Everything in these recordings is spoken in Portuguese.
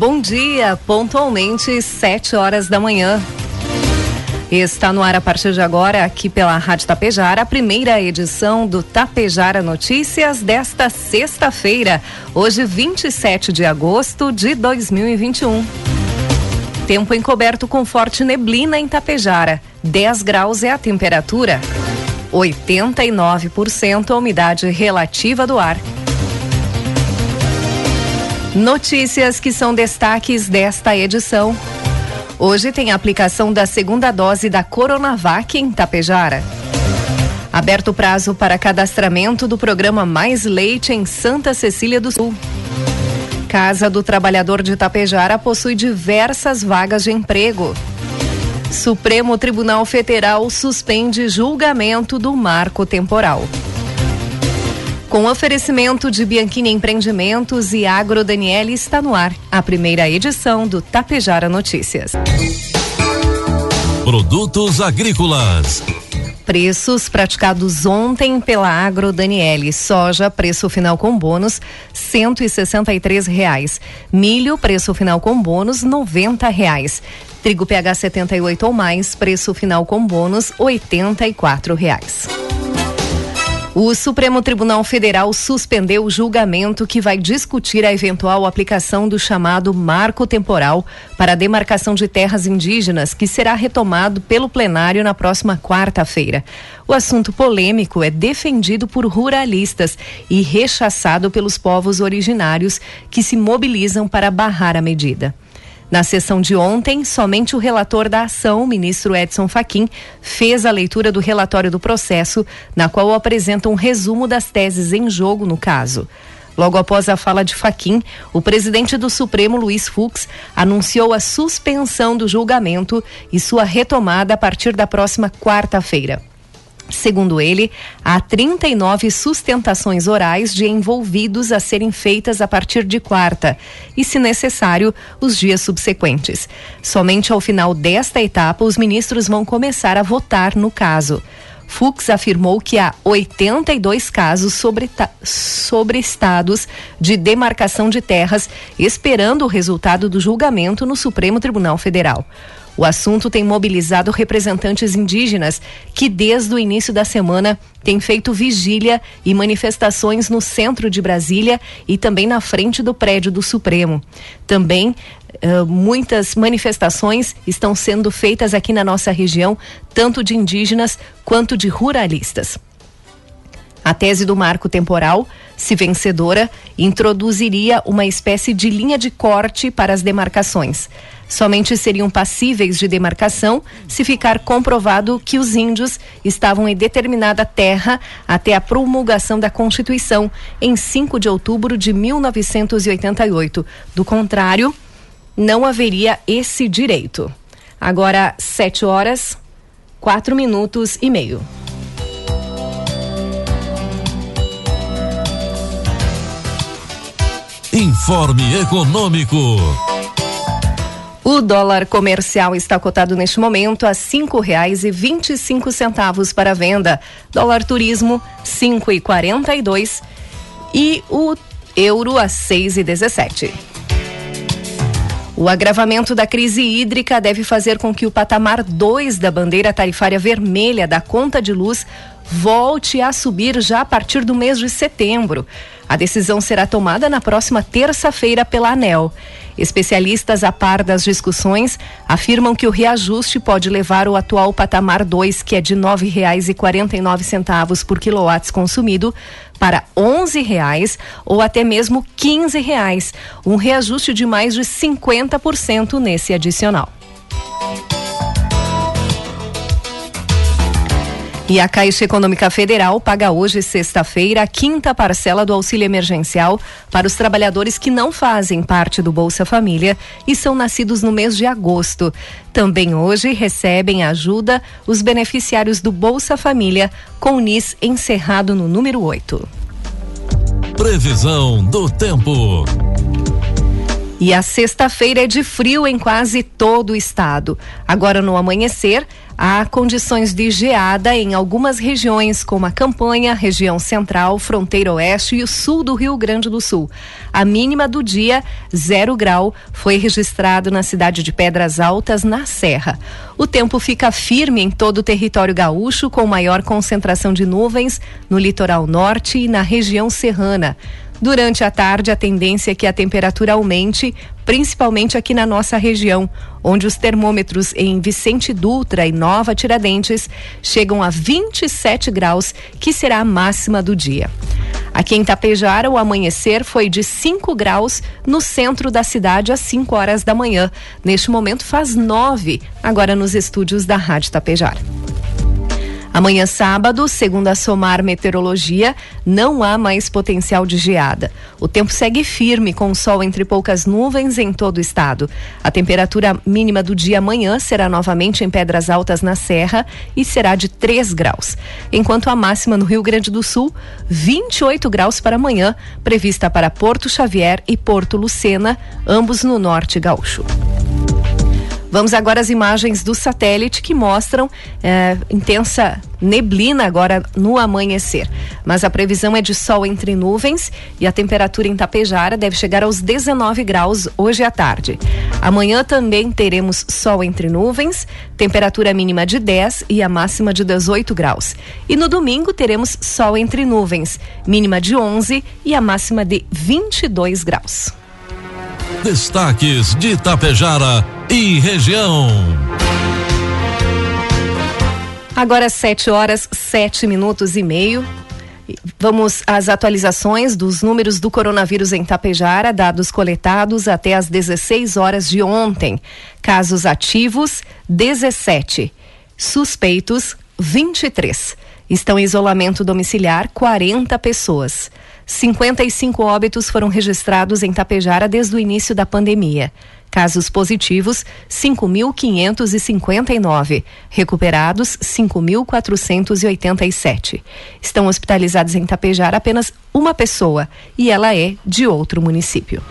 Bom dia, pontualmente sete horas da manhã. Está no ar a partir de agora, aqui pela Rádio Tapejara, a primeira edição do Tapejara Notícias desta sexta-feira, hoje 27 de agosto de 2021. Tempo encoberto com forte neblina em Tapejara. 10 graus é a temperatura. 89% a umidade relativa do ar. Notícias que são destaques desta edição. Hoje tem a aplicação da segunda dose da Coronavac em Tapejara. Aberto prazo para cadastramento do programa Mais Leite em Santa Cecília do Sul. Casa do Trabalhador de Tapejara possui diversas vagas de emprego. Supremo Tribunal Federal suspende julgamento do marco temporal. Com oferecimento de Bianchini Empreendimentos e Agro Daniele está no ar a primeira edição do Tapejara Notícias. Produtos agrícolas. Preços praticados ontem pela Agro Daniele. Soja, preço final com bônus, cento e reais. Milho, preço final com bônus, noventa reais. Trigo PH 78 ou mais, preço final com bônus, oitenta e reais. O Supremo Tribunal Federal suspendeu o julgamento que vai discutir a eventual aplicação do chamado marco temporal para a demarcação de terras indígenas, que será retomado pelo plenário na próxima quarta-feira. O assunto polêmico é defendido por ruralistas e rechaçado pelos povos originários que se mobilizam para barrar a medida. Na sessão de ontem, somente o relator da ação, ministro Edson Fachin, fez a leitura do relatório do processo, na qual apresenta um resumo das teses em jogo no caso. Logo após a fala de Faquim, o presidente do Supremo, Luiz Fux, anunciou a suspensão do julgamento e sua retomada a partir da próxima quarta-feira. Segundo ele, há 39 sustentações orais de envolvidos a serem feitas a partir de quarta e, se necessário, os dias subsequentes. Somente ao final desta etapa, os ministros vão começar a votar no caso. Fux afirmou que há 82 casos sobre, sobre estados de demarcação de terras esperando o resultado do julgamento no Supremo Tribunal Federal. O assunto tem mobilizado representantes indígenas que, desde o início da semana, têm feito vigília e manifestações no centro de Brasília e também na frente do prédio do Supremo. Também Uh, muitas manifestações estão sendo feitas aqui na nossa região, tanto de indígenas quanto de ruralistas. A tese do marco temporal, se vencedora, introduziria uma espécie de linha de corte para as demarcações. Somente seriam passíveis de demarcação se ficar comprovado que os índios estavam em determinada terra até a promulgação da Constituição, em 5 de outubro de 1988. Do contrário, não haveria esse direito. Agora, sete horas, quatro minutos e meio. Informe Econômico. O dólar comercial está cotado neste momento a cinco reais e vinte e cinco centavos para venda. Dólar turismo cinco e quarenta e dois e o euro a seis e dezessete. O agravamento da crise hídrica deve fazer com que o patamar 2 da bandeira tarifária vermelha da conta de luz volte a subir já a partir do mês de setembro. A decisão será tomada na próxima terça-feira pela ANEL. Especialistas, a par das discussões, afirmam que o reajuste pode levar o atual patamar 2, que é de R$ 9,49 por quilowatts consumido, para R$ 11,00 ou até mesmo R$ 15,00, um reajuste de mais de 50% nesse adicional. E a Caixa Econômica Federal paga hoje, sexta-feira, a quinta parcela do auxílio emergencial para os trabalhadores que não fazem parte do Bolsa Família e são nascidos no mês de agosto. Também hoje recebem ajuda os beneficiários do Bolsa Família com o NIS encerrado no número 8. Previsão do tempo. E a sexta-feira é de frio em quase todo o estado. Agora no amanhecer, há condições de geada em algumas regiões, como a Campanha, região central, fronteira oeste e o sul do Rio Grande do Sul. A mínima do dia, zero grau, foi registrado na cidade de Pedras Altas, na Serra. O tempo fica firme em todo o território gaúcho, com maior concentração de nuvens no litoral norte e na região serrana. Durante a tarde, a tendência é que a temperatura aumente, principalmente aqui na nossa região, onde os termômetros em Vicente Dutra e Nova Tiradentes chegam a 27 graus, que será a máxima do dia. Aqui em Tapejara, o amanhecer foi de 5 graus no centro da cidade às 5 horas da manhã. Neste momento faz 9, agora nos estúdios da Rádio Tapejara. Amanhã, sábado, segundo a Somar Meteorologia, não há mais potencial de geada. O tempo segue firme, com sol entre poucas nuvens em todo o estado. A temperatura mínima do dia amanhã será novamente em Pedras Altas, na Serra, e será de 3 graus. Enquanto a máxima no Rio Grande do Sul, 28 graus para amanhã, prevista para Porto Xavier e Porto Lucena, ambos no norte gaúcho. Vamos agora às imagens do satélite que mostram é, intensa neblina agora no amanhecer. Mas a previsão é de sol entre nuvens e a temperatura em Tapejara deve chegar aos 19 graus hoje à tarde. Amanhã também teremos sol entre nuvens, temperatura mínima de 10 e a máxima de 18 graus. E no domingo teremos sol entre nuvens, mínima de 11 e a máxima de 22 graus. Destaques de Itapejara e região. Agora sete horas, sete minutos e meio. Vamos às atualizações dos números do coronavírus em Tapejara, dados coletados até às 16 horas de ontem. Casos ativos, 17. Suspeitos, 23. Estão em isolamento domiciliar 40 pessoas. 55 óbitos foram registrados em Tapejara desde o início da pandemia. Casos positivos, 5.559. Recuperados, 5.487. Estão hospitalizados em Tapejara apenas uma pessoa e ela é de outro município.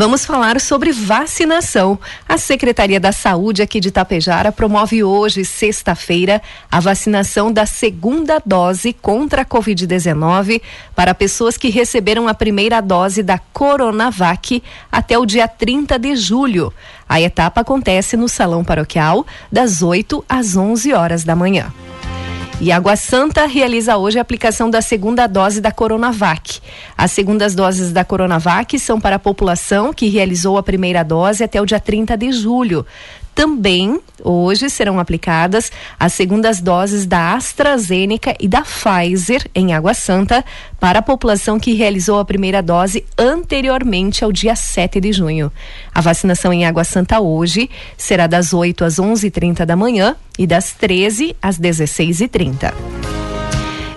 Vamos falar sobre vacinação. A Secretaria da Saúde aqui de Tapejara promove hoje, sexta-feira, a vacinação da segunda dose contra a Covid-19 para pessoas que receberam a primeira dose da Coronavac até o dia 30 de julho. A etapa acontece no Salão Paroquial, das 8 às 11 horas da manhã. E Água Santa realiza hoje a aplicação da segunda dose da Coronavac. As segundas doses da Coronavac são para a população que realizou a primeira dose até o dia 30 de julho. Também hoje serão aplicadas as segundas doses da AstraZeneca e da Pfizer em Água Santa para a população que realizou a primeira dose anteriormente ao dia 7 de junho. A vacinação em Água Santa hoje será das 8 às 11h30 da manhã e das 13 às 16h30.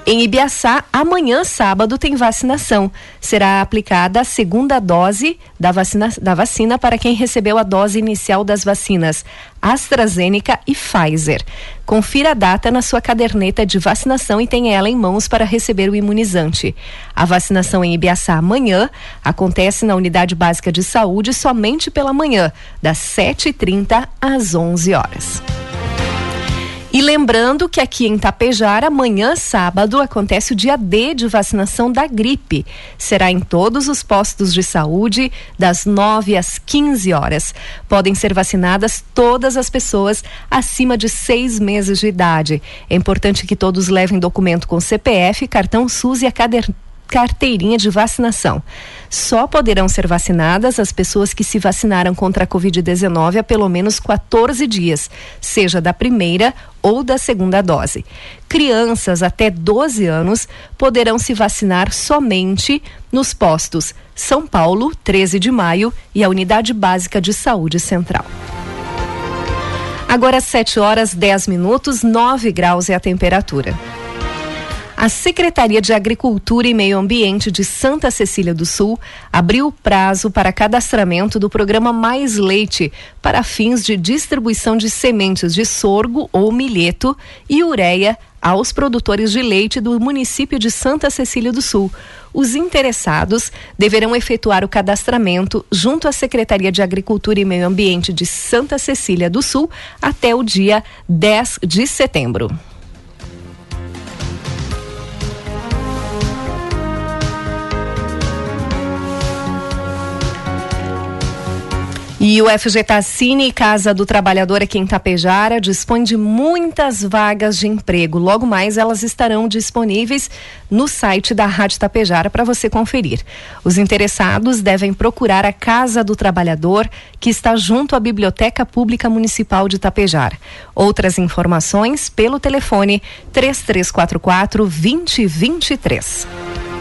Em Ibiaçá, amanhã, sábado, tem vacinação. Será aplicada a segunda dose da vacina, da vacina para quem recebeu a dose inicial das vacinas AstraZeneca e Pfizer. Confira a data na sua caderneta de vacinação e tenha ela em mãos para receber o imunizante. A vacinação em Ibiaçá amanhã acontece na Unidade Básica de Saúde somente pela manhã, das 7h30 às 11 horas. E lembrando que aqui em Tapejara, amanhã, sábado, acontece o dia D de vacinação da gripe. Será em todos os postos de saúde, das 9 às 15 horas. Podem ser vacinadas todas as pessoas acima de seis meses de idade. É importante que todos levem documento com CPF, cartão SUS e a caderneta carteirinha de vacinação. Só poderão ser vacinadas as pessoas que se vacinaram contra a Covid-19 há pelo menos 14 dias, seja da primeira ou da segunda dose. Crianças até 12 anos poderão se vacinar somente nos postos São Paulo, 13 de maio e a Unidade Básica de Saúde Central. Agora 7 horas 10 minutos, 9 graus é a temperatura. A Secretaria de Agricultura e Meio Ambiente de Santa Cecília do Sul abriu o prazo para cadastramento do programa Mais Leite para fins de distribuição de sementes de sorgo ou milheto e ureia aos produtores de leite do município de Santa Cecília do Sul. Os interessados deverão efetuar o cadastramento junto à Secretaria de Agricultura e Meio Ambiente de Santa Cecília do Sul até o dia 10 de setembro. E o FG Tassini, Casa do Trabalhador aqui em Tapejara, dispõe de muitas vagas de emprego. Logo mais elas estarão disponíveis no site da Rádio Tapejara para você conferir. Os interessados devem procurar a Casa do Trabalhador, que está junto à Biblioteca Pública Municipal de Tapejara. Outras informações pelo telefone 3344 2023.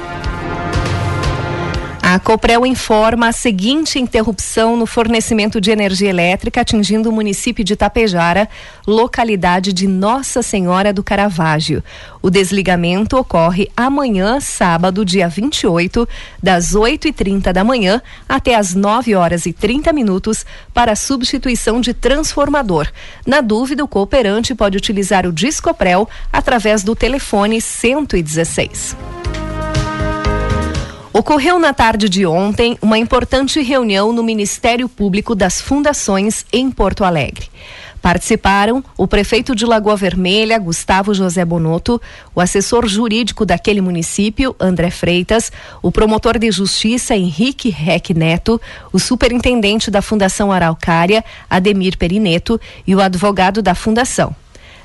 A Coprel informa a seguinte interrupção no fornecimento de energia elétrica atingindo o município de Tapejara, localidade de Nossa Senhora do Caravaggio. O desligamento ocorre amanhã, sábado, dia 28, das 8h30 da manhã até as 9 horas e 30 minutos para substituição de transformador. Na dúvida, o cooperante pode utilizar o Discoprel através do telefone 116. Ocorreu na tarde de ontem uma importante reunião no Ministério Público das Fundações em Porto Alegre. Participaram o prefeito de Lagoa Vermelha, Gustavo José Bonotto, o assessor jurídico daquele município, André Freitas, o promotor de justiça, Henrique Reck Neto, o superintendente da Fundação Araucária, Ademir Perineto, e o advogado da Fundação.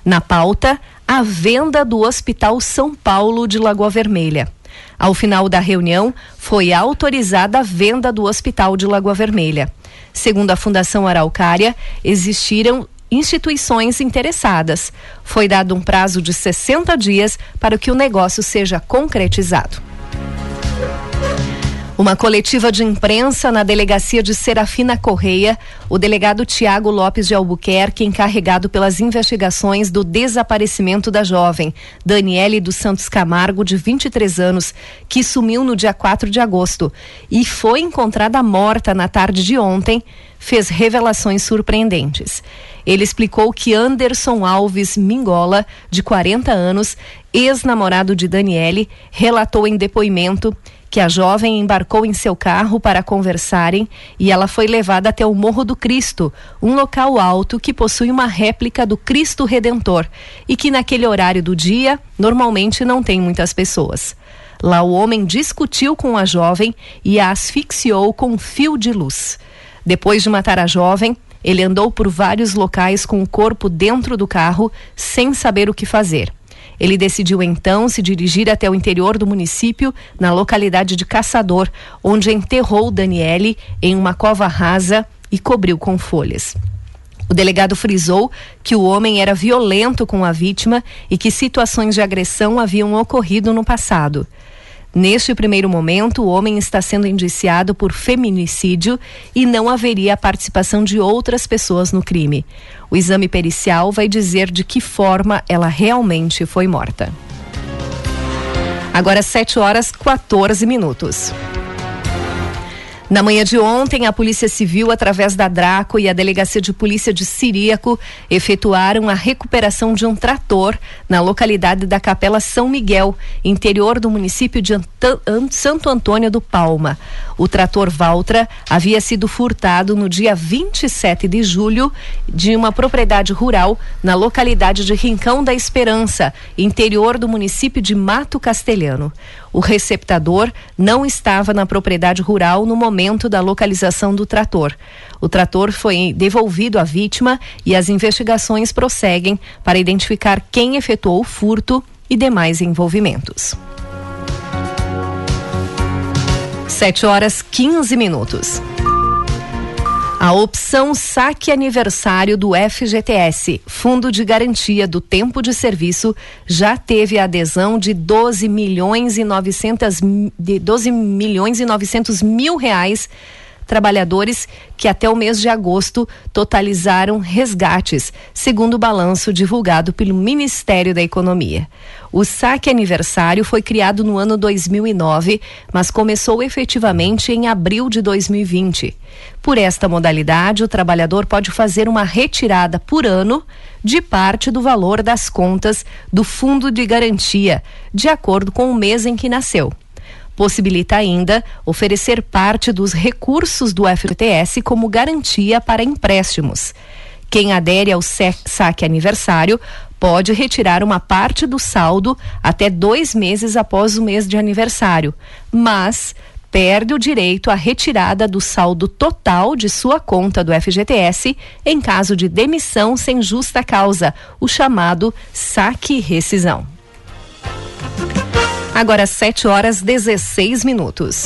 Na pauta, a venda do Hospital São Paulo de Lagoa Vermelha. Ao final da reunião, foi autorizada a venda do Hospital de Lagoa Vermelha. Segundo a Fundação Araucária, existiram instituições interessadas. Foi dado um prazo de 60 dias para que o negócio seja concretizado. Uma coletiva de imprensa na delegacia de Serafina Correia, o delegado Tiago Lopes de Albuquerque, encarregado pelas investigações do desaparecimento da jovem. Daniele dos Santos Camargo, de 23 anos, que sumiu no dia 4 de agosto. E foi encontrada morta na tarde de ontem, fez revelações surpreendentes. Ele explicou que Anderson Alves Mingola, de 40 anos, ex-namorado de Daniele, relatou em depoimento que a jovem embarcou em seu carro para conversarem e ela foi levada até o Morro do Cristo, um local alto que possui uma réplica do Cristo Redentor e que naquele horário do dia normalmente não tem muitas pessoas. Lá o homem discutiu com a jovem e a asfixiou com um fio de luz. Depois de matar a jovem, ele andou por vários locais com o corpo dentro do carro sem saber o que fazer. Ele decidiu então se dirigir até o interior do município, na localidade de Caçador, onde enterrou Daniele em uma cova rasa e cobriu com folhas. O delegado frisou que o homem era violento com a vítima e que situações de agressão haviam ocorrido no passado. Neste primeiro momento, o homem está sendo indiciado por feminicídio e não haveria a participação de outras pessoas no crime. O exame pericial vai dizer de que forma ela realmente foi morta. Agora 7 horas 14 minutos. Na manhã de ontem, a Polícia Civil, através da Draco e a Delegacia de Polícia de Siríaco, efetuaram a recuperação de um trator na localidade da Capela São Miguel, interior do município de Santo Antônio do Palma. O trator Valtra havia sido furtado no dia 27 de julho de uma propriedade rural na localidade de Rincão da Esperança, interior do município de Mato Castelhano. O receptador não estava na propriedade rural no momento da localização do trator. O trator foi devolvido à vítima e as investigações prosseguem para identificar quem efetuou o furto e demais envolvimentos. 7 horas 15 minutos. A opção Saque Aniversário do FGTS, Fundo de Garantia do Tempo de Serviço, já teve adesão de 12 milhões e 900 de 12 milhões e 900 mil reais trabalhadores que até o mês de agosto totalizaram resgates, segundo o balanço divulgado pelo Ministério da Economia. O saque aniversário foi criado no ano 2009, mas começou efetivamente em abril de 2020. Por esta modalidade, o trabalhador pode fazer uma retirada por ano de parte do valor das contas do Fundo de Garantia, de acordo com o mês em que nasceu. Possibilita ainda oferecer parte dos recursos do FGTS como garantia para empréstimos. Quem adere ao saque aniversário pode retirar uma parte do saldo até dois meses após o mês de aniversário, mas perde o direito à retirada do saldo total de sua conta do FGTS em caso de demissão sem justa causa, o chamado saque rescisão. Agora 7 horas 16 minutos.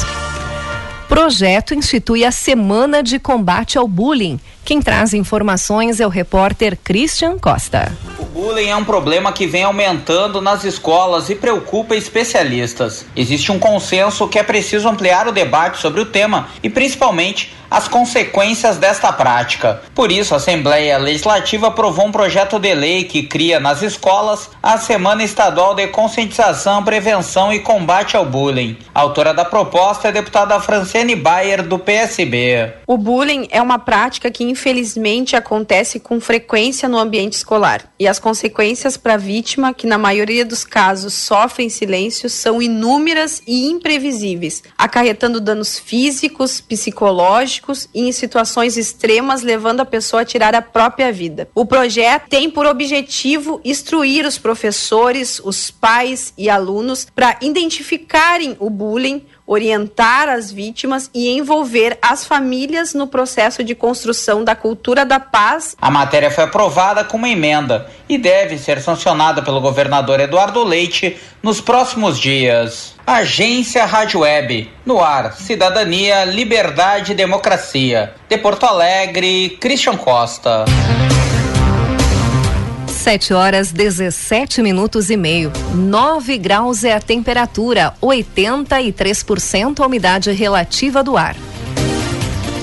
Projeto institui a Semana de Combate ao Bullying. Quem traz informações é o repórter Christian Costa. O bullying é um problema que vem aumentando nas escolas e preocupa especialistas. Existe um consenso que é preciso ampliar o debate sobre o tema e, principalmente, as consequências desta prática. Por isso, a Assembleia Legislativa aprovou um projeto de lei que cria nas escolas a Semana Estadual de Conscientização, Prevenção e Combate ao Bullying. A autora da proposta é a deputada Franciane Bayer, do PSB. O bullying é uma prática que, infelizmente, acontece com frequência no ambiente escolar. E as consequências para a vítima, que na maioria dos casos sofre em silêncio, são inúmeras e imprevisíveis, acarretando danos físicos, psicológicos e em situações extremas, levando a pessoa a tirar a própria vida. O projeto tem por objetivo instruir os professores, os pais e alunos para identificarem o bullying, orientar as vítimas e envolver as famílias no processo de construção da cultura da paz. A matéria foi aprovada com uma emenda e deve ser sancionada pelo governador Eduardo Leite nos próximos dias. Agência Rádio Web, no ar, Cidadania, Liberdade e Democracia. De Porto Alegre, Christian Costa. 7 horas 17 minutos e meio. 9 graus é a temperatura, 83% a umidade relativa do ar.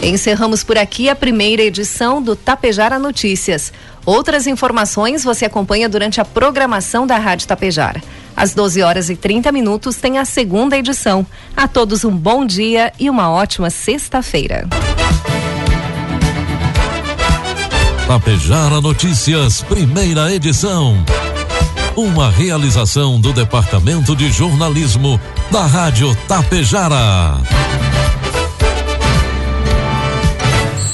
Encerramos por aqui a primeira edição do Tapejara Notícias. Outras informações você acompanha durante a programação da Rádio Tapejara. Às 12 horas e 30 minutos tem a segunda edição. A todos um bom dia e uma ótima sexta-feira. Tapejara Notícias, primeira edição. Uma realização do Departamento de Jornalismo da Rádio Tapejara.